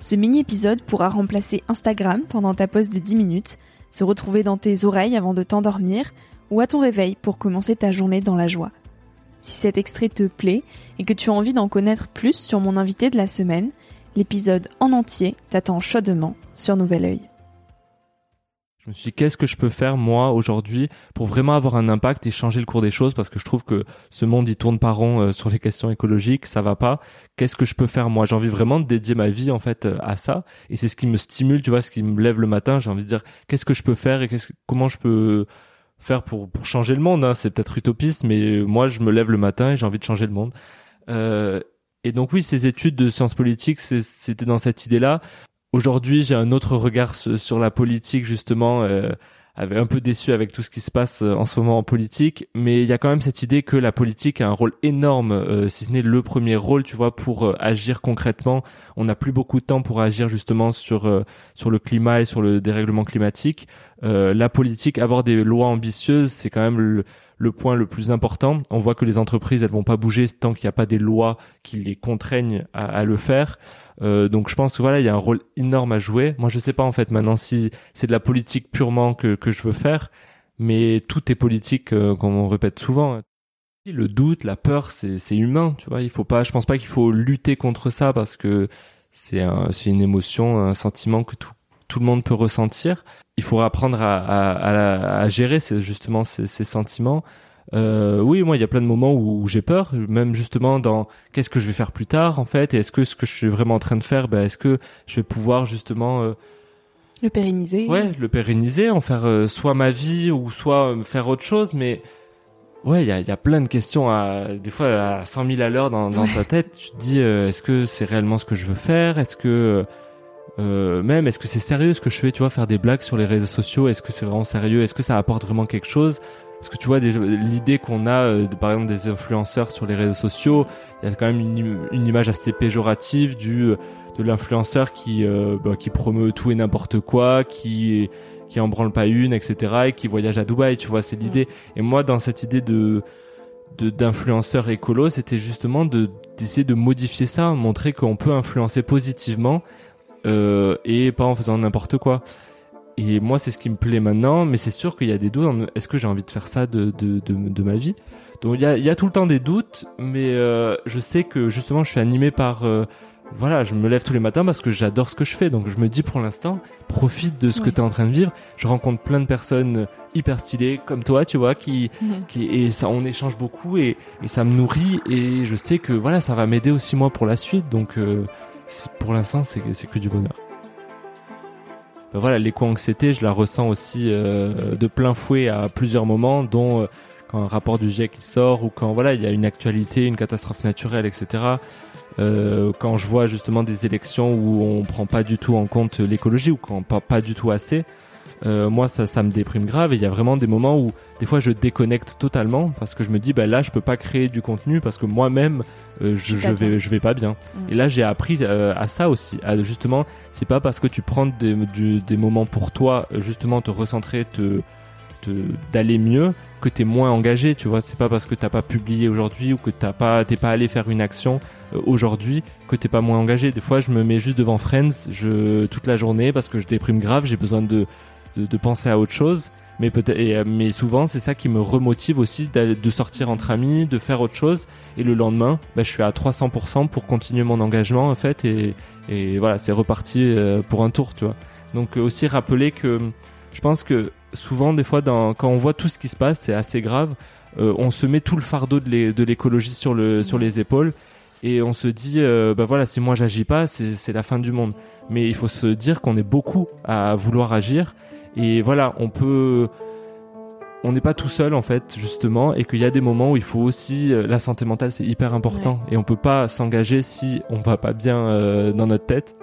Ce mini-épisode pourra remplacer Instagram pendant ta pause de 10 minutes, se retrouver dans tes oreilles avant de t'endormir ou à ton réveil pour commencer ta journée dans la joie. Si cet extrait te plaît et que tu as envie d'en connaître plus sur mon invité de la semaine, l'épisode en entier t'attend chaudement sur Nouvel Oeil. Je me suis dit, qu'est-ce que je peux faire, moi, aujourd'hui, pour vraiment avoir un impact et changer le cours des choses, parce que je trouve que ce monde, il tourne pas rond euh, sur les questions écologiques, ça va pas. Qu'est-ce que je peux faire, moi? J'ai envie vraiment de dédier ma vie, en fait, euh, à ça. Et c'est ce qui me stimule, tu vois, ce qui me lève le matin. J'ai envie de dire, qu'est-ce que je peux faire et qu'est-ce comment je peux faire pour, pour changer le monde, hein? C'est peut-être utopiste, mais moi, je me lève le matin et j'ai envie de changer le monde. Euh, et donc oui, ces études de sciences politiques, c'était dans cette idée-là. Aujourd'hui, j'ai un autre regard sur la politique justement. Euh, un peu déçu avec tout ce qui se passe euh, en ce moment en politique, mais il y a quand même cette idée que la politique a un rôle énorme, euh, si ce n'est le premier rôle, tu vois, pour euh, agir concrètement. On n'a plus beaucoup de temps pour agir justement sur sur le climat et sur le dérèglement climatique. la politique, avoir des lois ambitieuses, c'est quand même le, le point le plus important. On voit que les entreprises, elles vont pas bouger tant qu'il n'y a pas des lois qui les contraignent à, à le faire. Euh, donc je pense que voilà, il y a un rôle énorme à jouer. Moi, je sais pas en fait maintenant si c'est de la politique purement que que je veux faire, mais tout est politique, euh, comme on répète souvent. Le doute, la peur, c'est humain, tu vois. Il faut pas, je pense pas qu'il faut lutter contre ça parce que c'est un, une émotion, un sentiment que tout tout le monde peut ressentir. Il faut apprendre à, à, à, à gérer justement ces, ces sentiments euh, oui, moi, il y a plein de moments où, j'ai peur, même justement dans qu'est-ce que je vais faire plus tard, en fait, et est-ce que ce que je suis vraiment en train de faire, ben, est-ce que je vais pouvoir justement euh, le pérenniser Ouais, le pérenniser, en faire euh, soit ma vie ou soit faire autre chose, mais ouais, il y a, y a, plein de questions à des fois à 100 000 à l'heure dans, dans ta tête. Tu te dis, est-ce que c'est réellement ce que je veux faire? Est-ce que même est-ce que c'est sérieux ce que je fais Tu vois, faire des blagues sur les réseaux sociaux, est-ce que c'est vraiment sérieux? Est-ce que ça apporte vraiment quelque chose? Parce que tu vois, l'idée qu'on a, euh, par exemple, des influenceurs sur les réseaux sociaux, il y a quand même une, image assez péjorative du euh, de l'influenceur qui euh, bah, qui promeut tout et n'importe quoi, qui qui en branle pas une, etc. et qui voyage à Dubaï. Tu vois, c'est l'idée. Et moi, dans cette idée de d'influenceur écolo, c'était justement de d'essayer de modifier ça, montrer qu'on peut influencer positivement euh, et pas en faisant n'importe quoi. Et moi, c'est ce qui me plaît maintenant, mais c'est sûr qu'il y a des doutes. Est-ce que j'ai envie de faire ça de, de, de, de ma vie? Donc il y a, il y a tout le temps des doutes, mais euh, je sais que justement, je suis animé par... Euh, voilà, je me lève tous les matins parce que j'adore ce que je fais. Donc je me dis pour l'instant, profite de ce que tu es en train de vivre. Je rencontre plein de personnes hyper stylées comme toi, tu vois, qui, qui et ça, on échange beaucoup et, et ça me nourrit et je sais que voilà, ça va m'aider aussi moi pour la suite. Donc euh, pour l'instant, c'est que du bonheur. Ben voilà, l'éco-anxiété, je la ressens aussi euh, de plein fouet à plusieurs moments, dont euh, quand un rapport du GIEC sort ou quand voilà il y a une actualité, une catastrophe naturelle, etc. Euh, quand je vois justement des élections où on prend pas du tout en compte l'écologie ou quand on parle pas du tout assez, euh, moi ça, ça me déprime grave et il y a vraiment des moments où des fois je déconnecte totalement parce que je me dis bah là je peux pas créer du contenu parce que moi-même euh, je, je vais je vais pas bien. Mm. et là j'ai appris euh, à ça aussi à justement c'est pas parce que tu prends des, des moments pour toi justement te recentrer te d'aller mieux que t'es moins engagé tu vois. C'est pas parce que t'as pas publié aujourd'hui ou que t'as pas t'es pas allé faire une action euh, aujourd'hui que t'es pas moins engagé. Des fois je me mets juste devant Friends je toute la journée parce que je déprime grave j'ai besoin de, de, de penser à autre chose mais peut-être euh, mais souvent c'est ça qui me remotive aussi de sortir entre amis de faire autre chose. Et le lendemain bah, je suis à 300% pour continuer mon engagement en fait et, et voilà c'est reparti euh, pour un tour tu vois. Donc aussi rappeler que je pense que souvent des fois dans, quand on voit tout ce qui se passe c'est assez grave euh, on se met tout le fardeau de l'écologie sur le sur les épaules et on se dit euh, bah voilà si moi j'agis pas c'est la fin du monde. Mais il faut se dire qu'on est beaucoup à vouloir agir et voilà, on peut on n'est pas tout seul en fait justement et qu'il y a des moments où il faut aussi euh, la santé mentale c'est hyper important. Et on peut pas s'engager si on va pas bien euh, dans notre tête